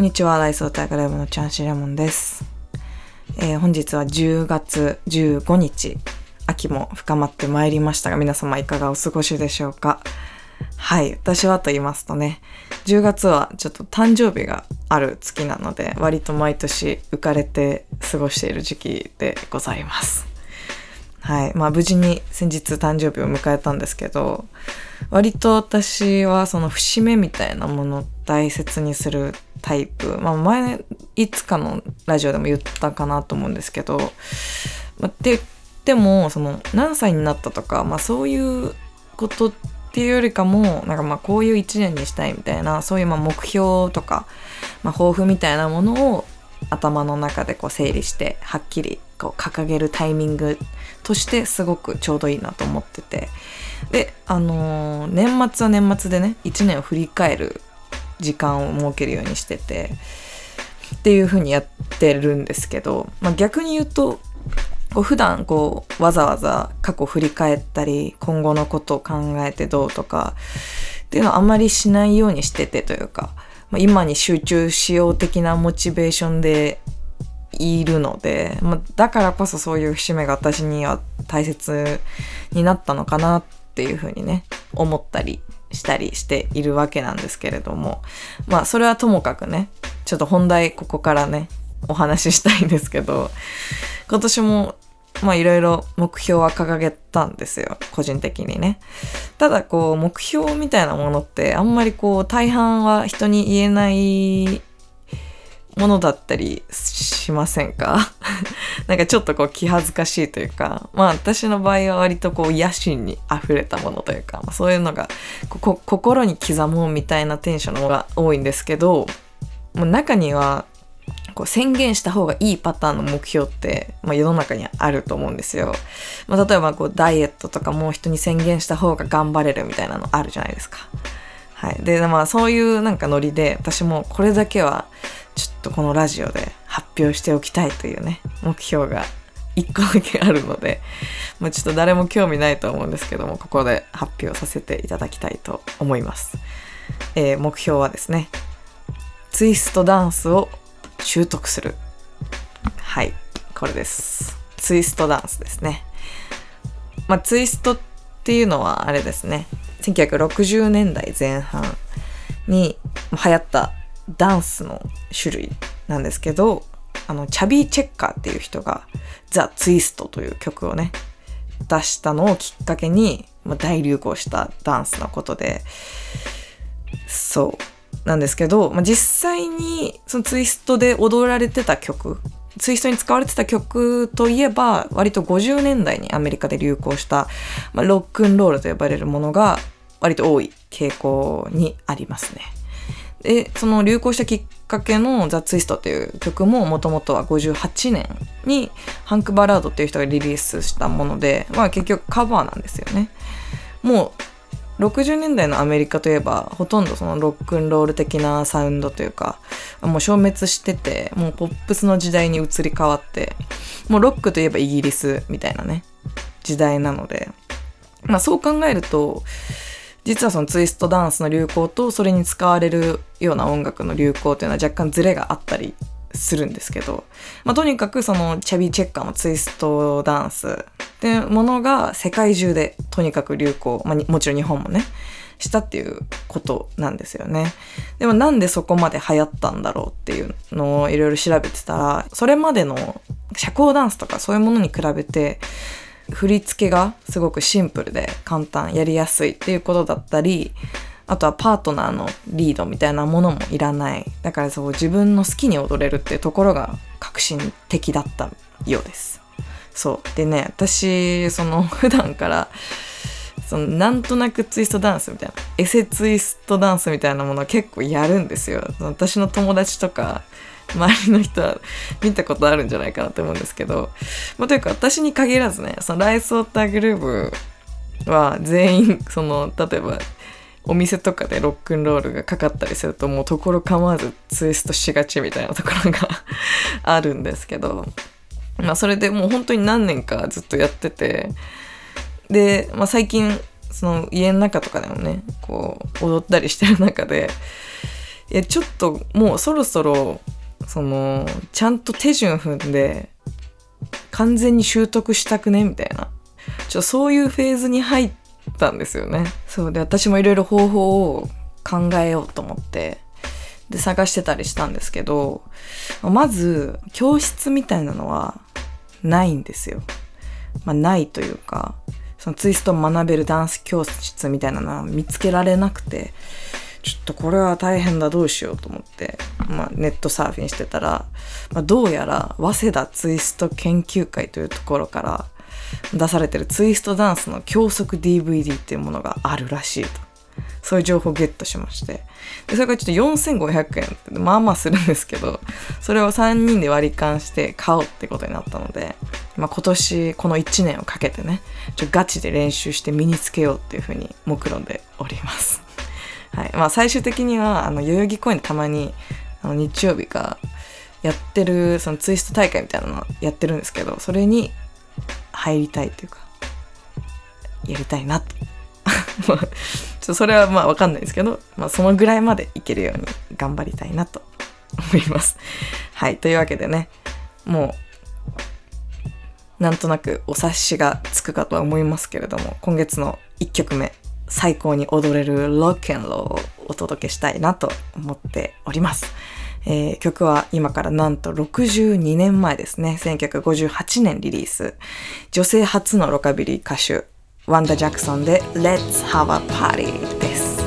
こんにちは、ライスオーターグライブのチャンシレモンです。えー本日は10月15日、秋も深まってまいりましたが、皆様いかがお過ごしでしょうか？はい、私はと言いますとね、10月はちょっと誕生日がある月なので、割と毎年浮かれて過ごしている時期でございます。はい。まあ無事に先日誕生日を迎えたんですけど、割と私はその節目みたいなものを大切にするタイプ。まあ前、いつかのラジオでも言ったかなと思うんですけど、まあ、って言っても、その何歳になったとか、まあそういうことっていうよりかも、なんかまあこういう一年にしたいみたいな、そういうまあ目標とか、まあ抱負みたいなものを頭の中でこう整理してはっきりこう掲げるタイミングとしてすごくちょうどいいなと思ってて。であのー年末は年末でね1年を振り返る時間を設けるようにしててっていう風にやってるんですけど、まあ、逆に言うとこう普段こうわざわざ過去振り返ったり今後のことを考えてどうとかっていうのはあまりしないようにしててというか、まあ、今に集中しよう的なモチベーションでいるので、まあ、だからこそそういう節目が私には大切になったのかなっていうふうにね思ったりしたりしているわけなんですけれどもまあそれはともかくねちょっと本題ここからねお話ししたいんですけど今年もまあいろいろ目標は掲げたんですよ。個人的にね。ただこう目標みたいなものってあんまりこう大半は人に言えないものだったりしませんか？なんかちょっとこう気恥ずかしいというか。まあ私の場合は割とこう野心に溢れたものというか、まあ、そういうのがここ心に刻もうみたいなテンションの方が多いんですけどもう中にはこう宣言した方がいいパターンの目標って、まあ、世の中にあると思うんですよ。まあ、例えばこうダイエットとかも人に宣言した方が頑張れるみたいなのあるじゃないですか。はい。で、まあそういうなんかノリで私もこれだけはちょっとこのラジオで発表しておきたいというね、目標が一個だけあるので、まあちょっと誰も興味ないと思うんですけども、ここで発表させていただきたいと思います。えー目標はですね、ツイストダンスを習得する。はい、これです。ツイストダンスですね。まあ、ツイストっていうのはあれですね。1960年代前半に流行ったダンスの種類なんですけど、あの、チャビー・チェッカーっていう人がザ・ツイストという曲をね、出したのをきっかけに、まあ、大流行したダンスのことで、そうなんですけど、まあ、実際にそのツイストで踊られてた曲ツイストに使われてた曲といえば割と50年代にアメリカで流行した、まあ、ロックンロールと呼ばれるものが割と多い傾向にありますね。でその流行したきっかけの「ザ・ツイスト」っていう曲ももともとは58年にハンク・バラードっていう人がリリースしたもので、まあ、結局カバーなんですよね。もう60年代のアメリカといえばほとんどそのロックンロール的なサウンドというかもう消滅しててもうポップスの時代に移り変わってもうロックといえばイギリスみたいなね時代なのでまあそう考えると実はそのツイストダンスの流行とそれに使われるような音楽の流行というのは若干ズレがあったりするんですけど、まあ、とにかくそのチャビーチェッカーのツイストダンスってものが世界中でとにかく流行、まあ、もちろん日本もねしたっていうことなんですよね。でもなんでそこまで流行ったんだろうっていうのをいろいろ調べてたらそれまでの社交ダンスとかそういうものに比べて振り付けがすごくシンプルで簡単やりやすいっていうことだったりあとはパートナーのリードみたいなものもいらない。だからそう自分の好きに踊れるっていうところが革新的だったようです。そう。でね私その普段からそのなんとなくツイストダンスみたいなエセツイストダンスみたいなものを結構やるんですよ。私の友達とか周りの人は見たことあるんじゃないかなと思うんですけど、まあ、というか私に限らずねそのライスウォーターグルーブは全員その例えばお店とかでロックンロールがかかったりするともうところ構わずツイストしがちみたいなところが あるんですけどまあそれでもう本当に何年かずっとやっててで、まあ、最近その家の中とかでもねこう踊ったりしてる中でいやちょっともうそろそろそのちゃんと手順踏んで完全に習得したくねみたいなちょそういうフェーズに入ったんですよね。そう。で私もいろいろ方法を考えようと思ってで探してたりしたんですけどまず教室みたいなのはないんですよ、まあ、ないというかそのツイストを学べるダンス教室みたいなのは見つけられなくてちょっとこれは大変だどうしようと思って、まあ、ネットサーフィンしてたら、まあ、どうやら早稲田ツイスト研究会というところから出されてるツイストダンスの教則 DVD っていうものがあるらしいと。そういう情報をゲットしまして。でそれがちょっと4500円ってまあまあするんですけどそれを3人で割り勘して買おうってことになったので、まあ、今年この1年をかけてねちょガチで練習して身につけようっていうふうに目論んでおります。はい。まあ、最終的にはあの代々木公園でたまにあの日曜日がやってるそのツイスト大会みたいなのやってるんですけどそれに入りたいというかやりたいなと まあちょそれはまあわかんないですけど、まあ、そのぐらいまでいけるように頑張りたいなと 思います。はいというわけでねもうなんとなくお察しがつくかとは思いますけれども今月の1曲目最高に踊れるロックンローをお届けしたいなと思っております。えー曲は今からなんと62年前ですね。1958年リリース。女性初のロカビリー歌手、ワンダ・ジャクソンで Let's Have a Party です。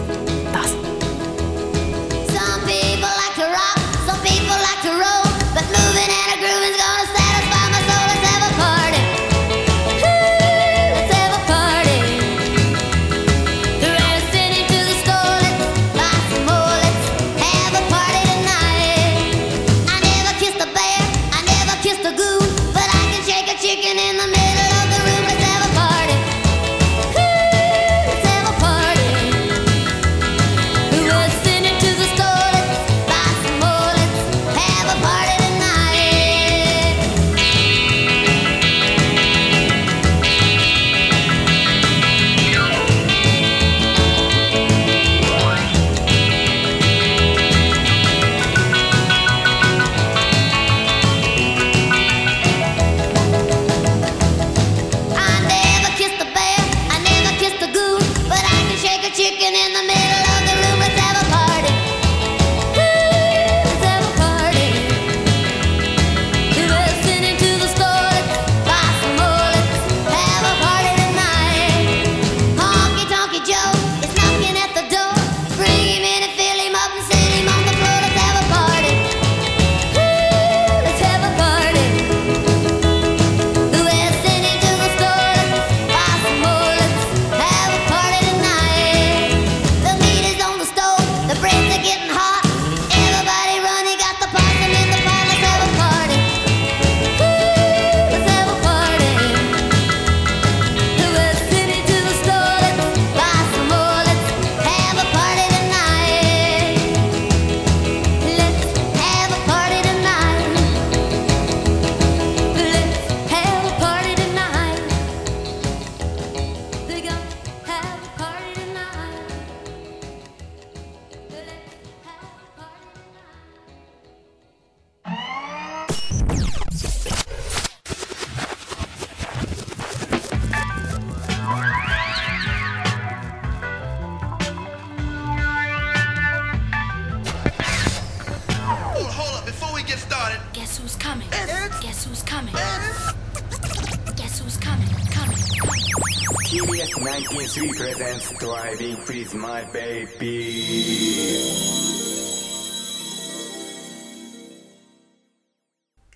Driving Please My Baby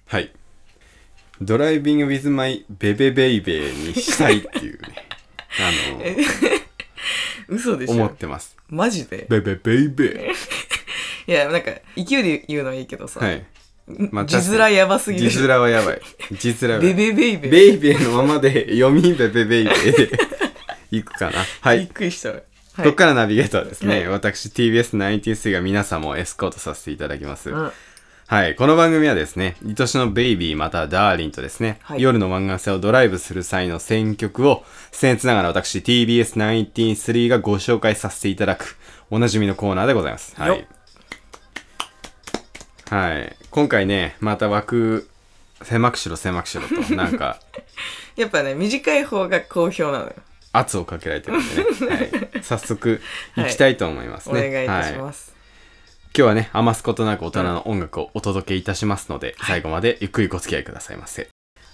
はい。ドライビングウィズマイベベベイベーにしたいっていうね、あの、嘘でしょ思ってます。マジで？ベベベイベいや、なんか、勢いで言うのはいいけどさ。ー。はい。まあ字面やばすぎる字面はやばい。字面は。ベベベイベー。ベイベーのままで読みベベベイベーでいくかな。はびっい。くりしたわ。はい。ここからナビゲーターですね。はい私 TBS93 が皆さんもエスコートさせていただきます。うんはい。この番組はですね、愛しのベイビーまたはダーリンとですね、はい夜の漫画性をドライブする際の選曲を、僭越ながら私 TBS93 がご紹介させていただく、おなじみのコーナーでございます。はよい。はい。今回ね、また枠、狭くしろ狭くしろと、なんか、やっぱね、短い方が好評なのよ。圧をかけられてるんでね。はい。早速、行きたいと思いますおね。願いいたしはます。今日はね、余すことなく大人の音楽をお届けいたしますので、最後までゆっくりご付き合いくださいませ。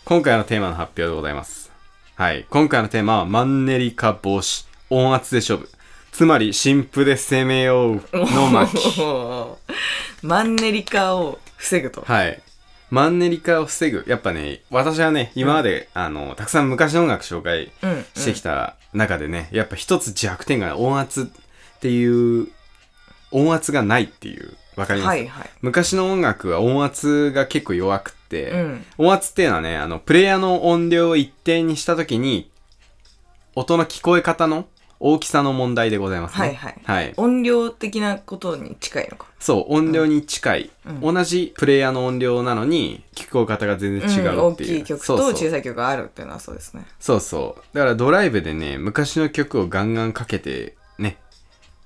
今回のテーマの発表でございます。はい。今回のテーマは、マンネリ化防止、音圧で勝負。つまり、新婦で攻めようの巻。マンネリ化を防ぐと。はい。マンネリ化を防ぐ。やっぱね、私はね、今まで、あの、たくさん昔の音楽紹介うん。してきた中でね、やっぱ一つ弱点が音圧っていう、音圧がないっていう、わかります、はいはい。昔の音楽は音圧が結構弱くって、うん音圧っていうのはね、あの、プレイヤーの音量を一定にしたときに、音の聞こえ方の大きさの問題でございますね。はいはいはい。音量的なことに近いのか。そう、音量に近い、うん同じプレイヤーの音量なのに、聞こえ方が全然違うん大うっていう。きい曲そうそうと小さい曲があるっていうのはそうですね。そうそう。だからドライブでね、昔の曲をガンガンかけて、ね、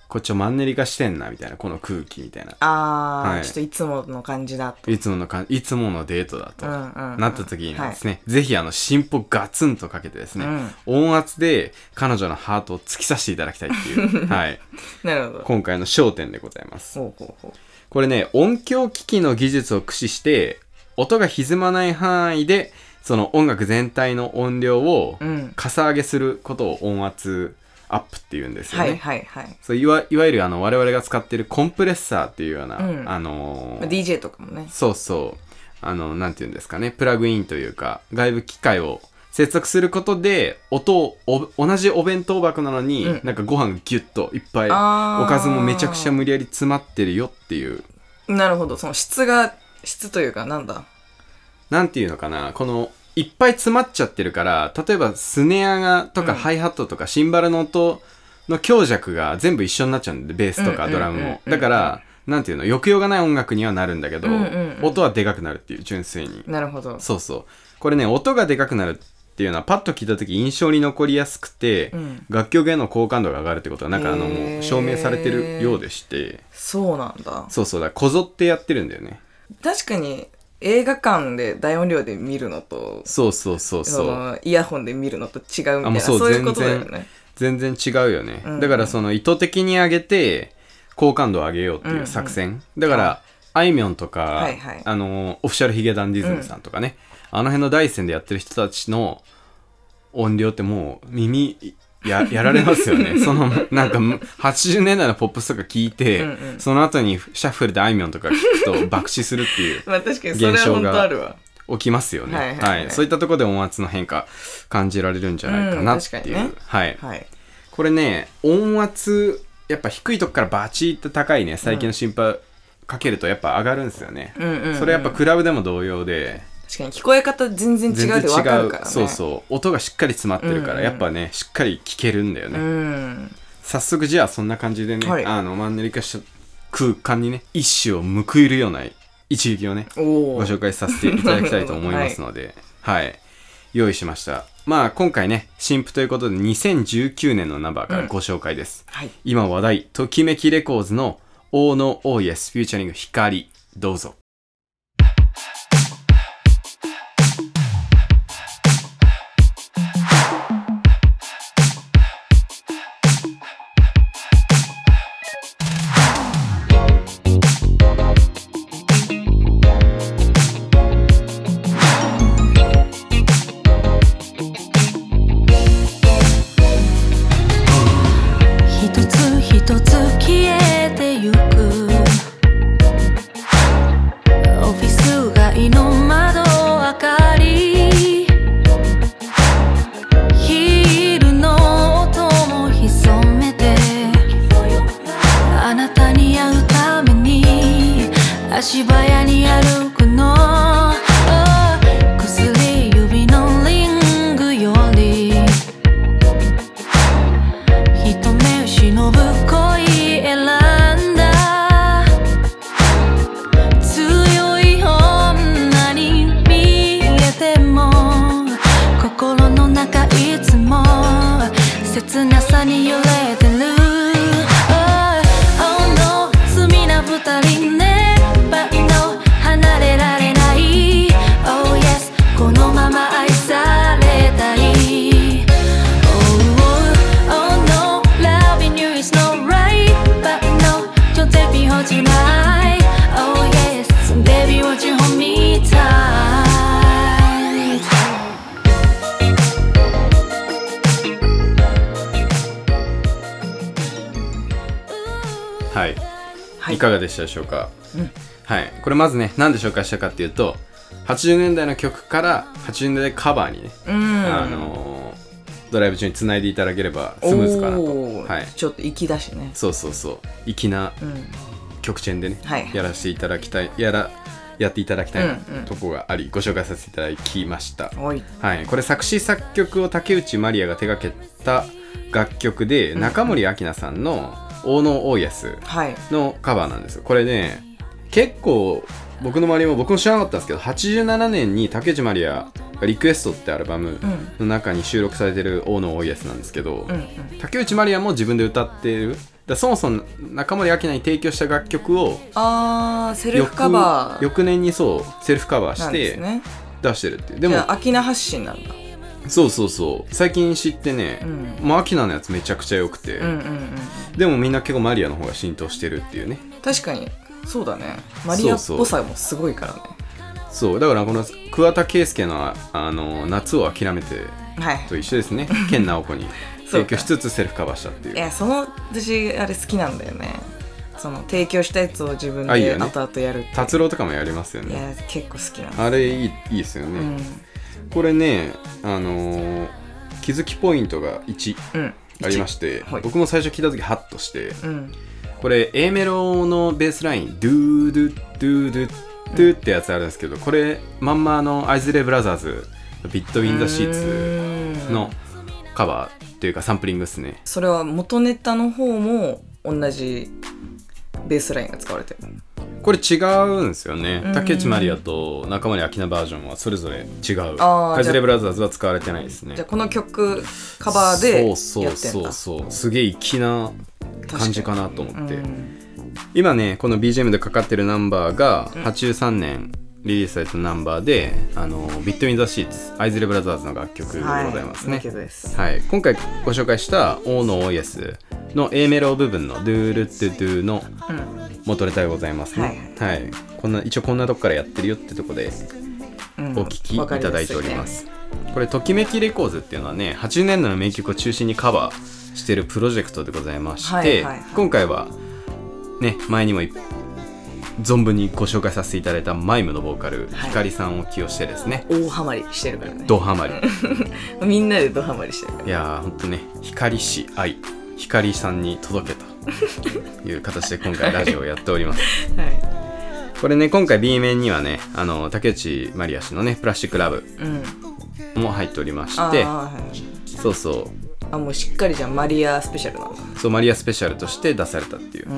こっちをマンネリ化してんな、みたいな、この空気みたいな。あー、はいちょっといつもの感じだと。いつものか、いつものデートだと、うんうんうんなった時にはですね、ぜひあの、進歩ガツンとかけてですね、うん音圧で彼女のハートを突き刺していただきたいっていう、はい。なるほど。今回の焦点でございます。ほうほうほう。これね、音響機器の技術を駆使して、音が歪まない範囲で、その音楽全体の音量をうんかさ上げすることを音圧アップっていうんですよね。はいはいはい。そういわいわゆるあの我々が使ってるコンプレッサーっていうような、うんあのー DJ とかもね。そうそうあのなんていうんですかねプラグインというか外部機械を接続することで音をお同じお弁当箱なのに、うんなんかご飯がギュッといっぱいおかずもめちゃくちゃ無理やり詰まってるよっていうなるほど。その質が、質というかなんだ？なんていうのかなこのいっぱい詰まっちゃってるから例えばスネアがとかうん。ハイハットとかシンバルの音の強弱が全部一緒になっちゃうんでベースとかドラムうんうんうん。うんも。だからなんていうの抑揚がない音楽にはなるんだけど、うんうんうん。音はでかくなるっていう純粋に。なるほど。そうそう。これね音がでかくなるっていうのはパッと聞いた時印象に残りやすくて、うん。楽曲への好感度が上がるってことはなんかあのへー。もう証明されてるようでして。そうなんだ。そうそう。だこぞってやってるんだよね。確かに映画館で大音量で見るのと、そうそうそうそそうのイヤホンで見るのと違うみたいな、あもうそうそういうことだよ全然ね。全然違うよね、うん。だからその意図的に上げて好感度を上げようっていう作戦、だからあ。いみょんとか、はいはい。あのオフィシャルヒゲダンディズムさんとかね、あの辺の第一線でやってる人たちの音量ってもう耳や やられますよね そのなんか80年代のポップスとか聞いて、うんうんその後にシャッフルであいみょんとか聞くと 爆死するっていうまあ確かにそれは本現象が。起きますよね。はいはいはいそういったところで音圧の変化感じられるんじゃないかなうんっていう。確かにねはい。はい。これね、音圧、やっぱ低いとこからバチッと高いね、最近の心配かけるとやっぱ上がるんですよね。うんうんうんそれやっぱクラブでも同様で、確かに聞こえ方全然違うって分かるからね。そうそう。音がしっかり詰まってるから、うんうんやっぱね、しっかり聞けるんだよね。うん。早速じゃあそんな感じでね、はいあの、マンネリ化した空間にね、一種を報いるような一撃をね。ご紹介させていただきたいと思いますので、はい、用意しました。まあ今回ね、新譜ということで2019年のナンバーからご紹介です。はい。今話題、ときめきレコーズの Oh No Oh Yes フューチャリング光、どうぞ。切なさに揺れいい、かがでしたでしょうか、はい。これまずねなんで紹介したかっていうと80年代の曲から80年代カバーにね、うん。あのードライブ中につないでいただければスムーズかなと。はい。ちょっと粋だしね。そうそうそう。粋なうん。曲チェンでね、はいやらせていただきたいやらやっていただきたいとこがあり、ご紹介させていただきました。はい、これ作詞作曲を竹内まりやが手掛けた楽曲で、中森明菜さんの「大野大安はい」のカバーなんです。よこれね結構僕の周りも僕も知らなかったんですけど87年に竹内まりやが「リクエスト」ってアルバムの中に収録されてる「大野大安」なんですけど、うんうん。竹内まりやも自分で歌ってる。だそもそも中森明菜に提供した楽曲をあーセルフカバー。翌年にそうセルフカバーして出してるっていう。でもじゃあ秋名発信なんだそうそうそう。最近知ってね、うん。もうアキナのやつめちゃくちゃ良くて、うんうんうんでもみんな結構マリアの方が浸透してるっていうね。確かに。そうだね。マリアっぽさもすごいからね。そうだからこの桑田佳祐のあの夏を諦めてはい。と一緒ですね。健直子に。提供しつつセルフカバーしたっていう。いやその私あれ好きなんだよね。その提供したやつを自分で後々やるっていう。達郎とかもやりますよね。いや結構好きなんだあれいいいいですよね、うんこれねあのー気づきポイントが1うん。ありまして、はい。僕も最初聞いた時ハッとして、うん。これ A メロのベースラインドゥードゥドゥドゥドゥってやつあるんですけどこれまんまあのアイズレイブラザーズビットウィンザシーツのカバーっていうかサンプリングですね。それは元ネタの方も同じベースラインが使われてるこれ違うんですよね。うん。竹内まりやと中森明菜バージョンはそれぞれ違う。あーアイズレイブラザーズは使われてないですね。じゃあこの曲カバーでやってんだそうそう。そうそうすげえ粋な感じかなと思って、うん。今ねこの BGM でかかってるナンバーが83年リリースされたナンバーで「あのビット・イン・ザ・シーツ」アイズレブラザーズの楽曲でございますね、はい、はい、今回ご紹介した「大野大安」の A メロ部分の「ドゥルッドゥドゥ」のうん元ネタでございますね。はい、こんな一応こんなとこからやってるよってとこでうん。お聴きいただいております、これときめきレコーズっていうのはね80年代の名曲を中心にカバーしてるプロジェクトでございまして、はいはいはい。今回はね前にもい存分にご紹介させていただいたマイムのボーカル、はい。ひかりさんを起用してですね。大ハマりしてるからね。ドハマり。みんなでドハマりしてるから。いやーほんとね光氏愛。光さんに届けという形で今回ラジオをやっております。はこれね今回 B 面にはねあの竹内まりや氏のね「プラスチックラブいうん」も入っておりましあーてはい。そうそう。あもうしっかりじゃあマリアスペシャルなんだそうマリアスペシャルとして出されたっていう。う、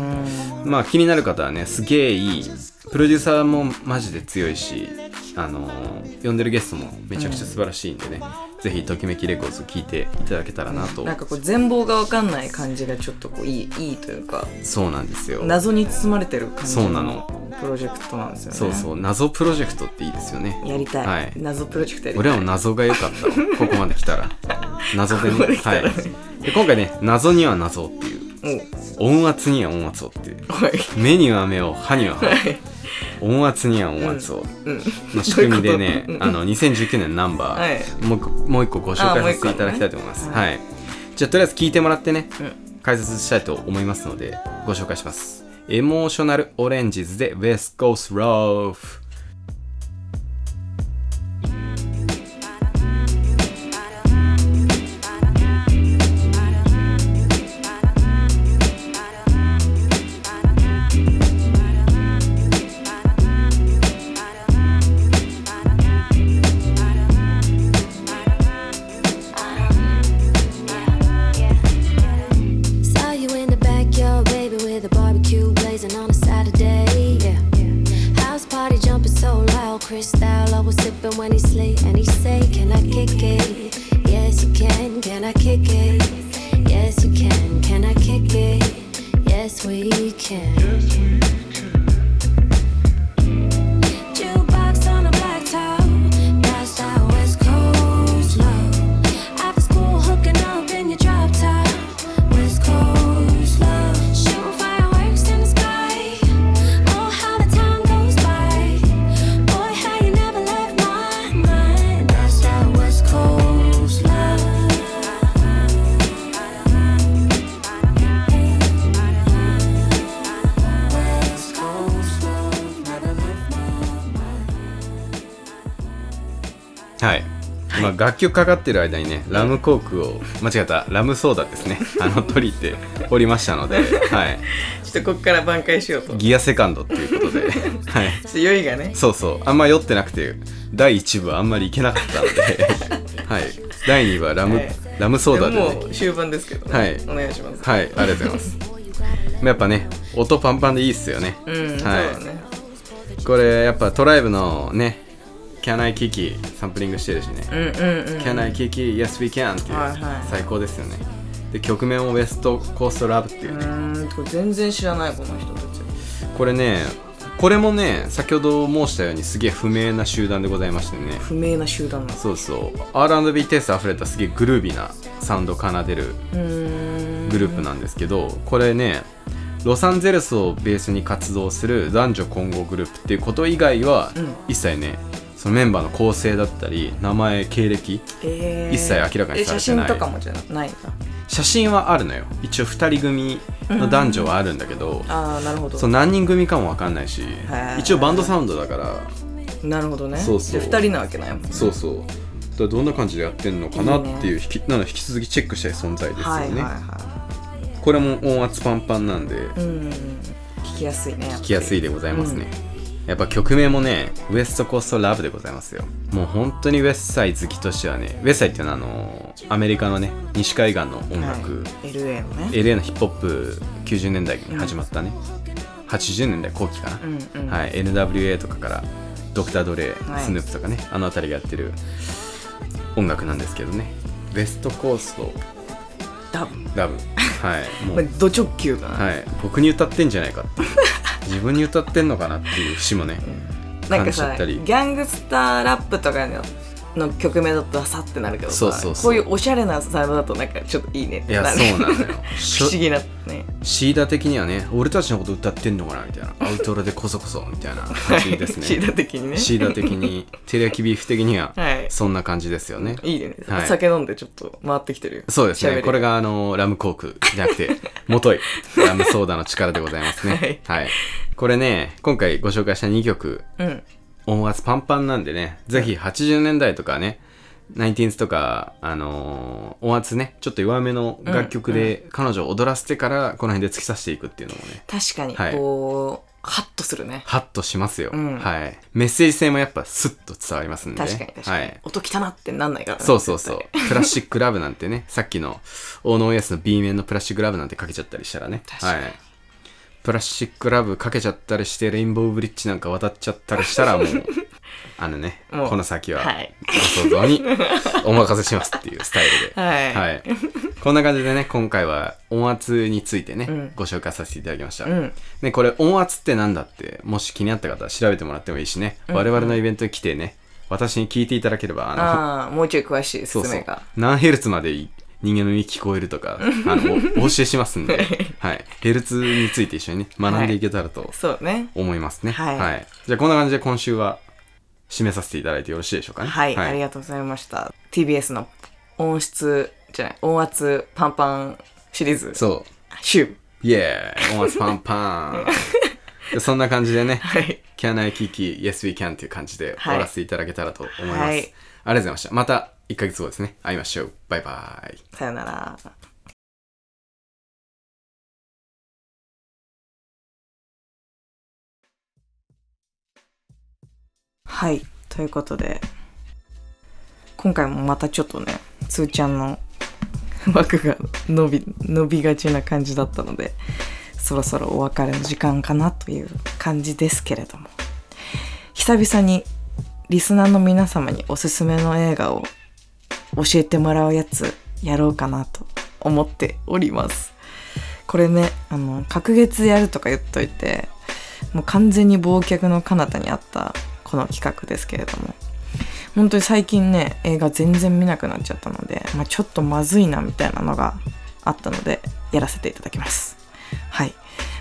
ん。まあ気になる方はねすげえいい。プロデューサーもマジで強いしあのー呼んでるゲストもめちゃくちゃ素晴らしいんでね、ぜひときめきレコーズ聞いていただけたらなと、なんかこう全貌が分かんない感じがちょっとこういいいいというかそうなんですよ。謎に包まれてる感じそうなの。プロジェクトなんですよね。そうそう。謎プロジェクトっていいですよね。やりたい、はい。謎プロジェクトやりたい。俺らも謎が良かった。わここまで来たら。謎でね。はい。で今回ね謎には謎っていう。お。音圧には音圧をっていう。はい。目には目を歯には歯。はい音圧には音圧を。うん。の仕組みでねあの2019年ナンバー、はい。もう一個もう一個ご紹介させていただきたいと思います、はい。じゃあとりあえず聞いてもらってね、うん。解説したいと思いますのでご紹介します。エモーショナルオレンジズで West Coast Love 楽曲かかってる間にねラムコークを間違ったラムソーダですね。あの取りっておりましたので、はい、ちょっとこっから挽回しようと。ちょギアセカンドっていうことで、はい、っと酔いがね。そうそう。あんま酔ってなくて第1部はあんまりいけなかったので、はい、第2部はラム、はい。ラムソーダで、ね、もう終盤ですけど、ね、はい。お願いします。はいありがとうございます。やっぱね音パンパンでいいっすよね。うん、はい。そうだね。これやっぱトライブのね Can I Kiki サンプリングしてるしね、うんうんうん。Can I Kiki Yes We Can っていう、はいはい。最高ですよね。で曲名もウエストコーストラブっていう。うね、ーんこれ全然知らないこの人たち。これねこれもね先ほど申したようにすげえ不明な集団でございましてね。不明な集団なんですそうそう。R&B テイスト溢れたすげえグルービーなサウンドを奏でるうーん。グループなんですけどこれねロサンゼルスをベースに活動する男女混合グループっていうこと以外は、うん。一切ねそのメンバーの構成だったり名前経歴えー。一切明らかにされてない。え写真とかもじゃない写真はあるのよ。一応2人組の男女はあるんだけど、ああなるほど。そう何人組かも分かんないしー。一応バンドサウンドだから。なるほどね。そうそう。で2人なわけないもんね。そうそう。だどんな感じでやってんのかなっていう引きなので引き続きチェックしたい存在ですよね、はいはいはこれも音圧パンパンなんでいうん。聞きやすいね聞きやすいでございますね、やっぱ曲名もねウエストコーストラブでございますよ。もう本当にウエストサイ好きとしてはねウエストサイっていうのはあのアメリカのね西海岸の音楽、はい。LA のね。LA のヒップホップ90年代に始まったね、80年代後期かな、うんうん。はい。NWA とかからドクター・ドレイ、はい。スヌープとかねあの辺りがやってる音楽なんですけどね。ウエストコースト。多分ラブ。はい。もう。まあド直球だな、はい。僕に歌ってんじゃないかっていう自分に歌ってんのかなっていう節もねなんかさ感じちゃったり。ギャングスターラップとかのの曲名だとダサってなるけどさそうそうそう。こういうおしゃれなサウンドだとなんかちょっといいねっいやてなる。そうなのよ。不思議なね。シーダ的にはね俺たちのこと歌ってんのかなみたいな。アウトロでこそこそみたいな感じですね。シーダ的にね。シーダ的に。テレヤキビーフ的には はい。そんな感じですよね。いいね、はい。酒飲んでちょっと回ってきてるよ。そうですね。これがあのラムコークじゃなくて もとい。ラムソーダの力でございますね。はい、これね今回ご紹介した2曲。うん音圧パンパンなんでねぜひ80年代とかね 19th とか、あのー音圧ねちょっと弱めの楽曲で彼女を踊らせてからこの辺で突き刺していくっていうのもね。確かに。はい。こう、ハッとするね。ハッとしますよ、うん。はい。メッセージ性もやっぱスッと伝わりますんで確かに確かに、はい。音汚ってなんないからねそうそうそう。プラスチックラブなんてね、さっきのオーノーエスの B 面のプラスチックラブなんてかけちゃったりしたらね。確かに。はい。プラスチックラブかけちゃったりして、レインボーブリッジなんか渡っちゃったりしたらもう、あのね、もうこの先ははい。ご想像にお任せしますっていうスタイルで。はい。はい。こんな感じでね、今回は音圧についてね、ん。ご紹介させていただきました。うん。ね、これ音圧ってなんだって、もし気になった方は調べてもらってもいいしね、我々のイベントに来てね、私に聞いていただければ、あの、ああもうちょい詳しいそうそう。説明が何ヘルツまで人間の耳聞こえるとかあのお お教えしますんで、はい、ヘルツについて一緒にね学んでいけたらとそうね。思いますね、はい。じゃあこんな感じで今週は締めさせていただいてよろしいでしょうかね？はい、ありがとうございました。TBS の音質じゃない音圧パンパンシリーズ。そう。シュイエー。イ音圧パンパン。で そんな感じでね、はい。Can I Kiki Yes We Can っていう感じで終わらせていただけたらと思います、はい。ありがとうございました。また1ヶ月後ですね。会いましょう。バイバイ。さよなら。はい。ということで今回もまたちょっとねつーちゃんの枠が伸び伸びがちな感じだったのでそろそろお別れの時間かなという感じですけれども。久々にリスナーの皆様におすすめの映画を教えてもらうやつやろうかなと思っております。これねあの隔月やるとか言っといてもう完全に忘却の彼方にあったこの企画ですけれども。本当に最近ね映画全然見なくなっちゃったので、まあ、ちょっとまずいなみたいなのがあったのでやらせていただきます。はい。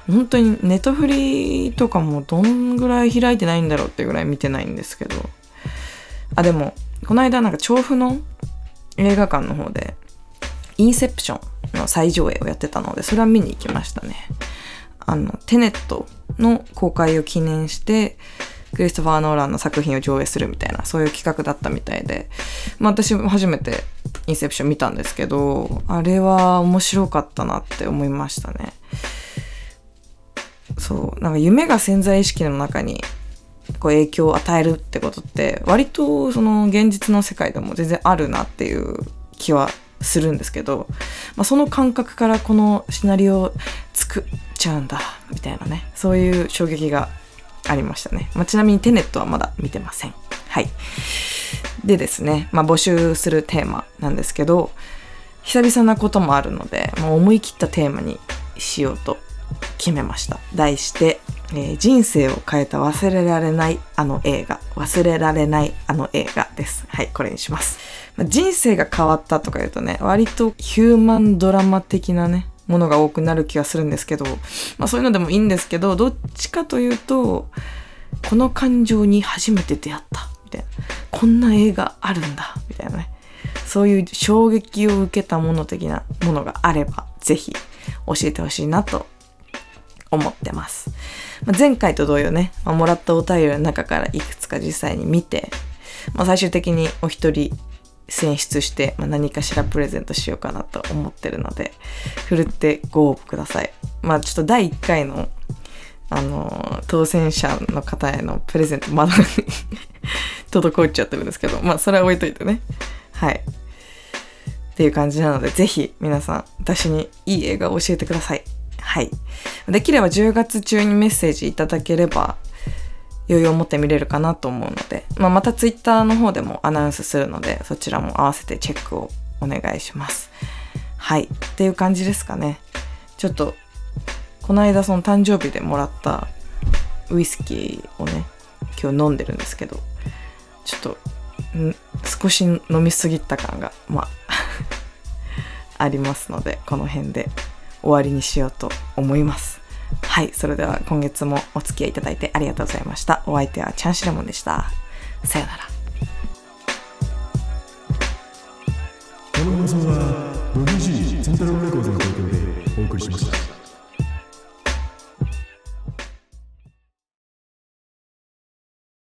本当にネトフリとかもどんぐらい開いてないんだろうっていうぐらい見てないんですけど。あでもこの間なんか調布の映画館の方でインセプションの再上映をやってたのでそれは見に行きましたねあのテネットの公開を記念してクリストファー・ノーランの作品を上映するみたいな、そういう企画だったみたいで、まあ私も初めてインセプション見たんですけど、あれは面白かったなって思いましたね。そう、なんか夢が潜在意識の中にこう影響を与えるってことって割とその現実の世界でも全然あるなっていう気はするんですけど、まあ、その感覚からこのシナリオを作っちゃうんだみたいなねそういう衝撃がありましたね、まあ、ちなみにテネットはまだ見てません。はい。でですね、まあ、募集するテーマなんですけど久々なこともあるので、まあ、思い切ったテーマにしようと決めました。題して、えー人生を変えた忘れられないあの映画忘れられないあの映画ですはいこれにします、まあ人生が変わったとか言うとね割とヒューマンドラマ的なねものが多くなる気がするんですけど、まあそういうのでもいいんですけど、どっちかというと、この感情に初めて出会った、みたいな。こんな映画あるんだ、みたいなね。そういう衝撃を受けたもの的なものがあれば、ぜひ教えてほしいなと思ってます。まあ前回と同様ね、まあもらったお便りの中からいくつか実際に見て、まあ、最終的にお一人選出して、ま、何かしらプレゼントしようかなと思ってるので、ふるってご応募ください。まあちょっと第1回の、あのー当選者の方へのプレゼントまだ 滞っちゃってるんですけど、まあそれは置いといてね。はい。っていう感じなので、ぜひ皆さん、私にいい映画を教えてください。はい。できれば10月中にメッセージいただければ、余裕を持って見れるかなと思うので、まあ、またツイッターの方でもアナウンスするので、そちらも合わせてチェックをお願いします。はい。っていう感じですかね。ちょっと、この間その誕生日でもらったウイスキーをね、今日飲んでるんですけど、ちょっと、ん少し飲みすぎた感が、まあ、ありますので、この辺で終わりにしようと思います。はい、それでは今月もお付き合いいただいてありがとうございました。お相手はチャンシレモンでした。さよなら。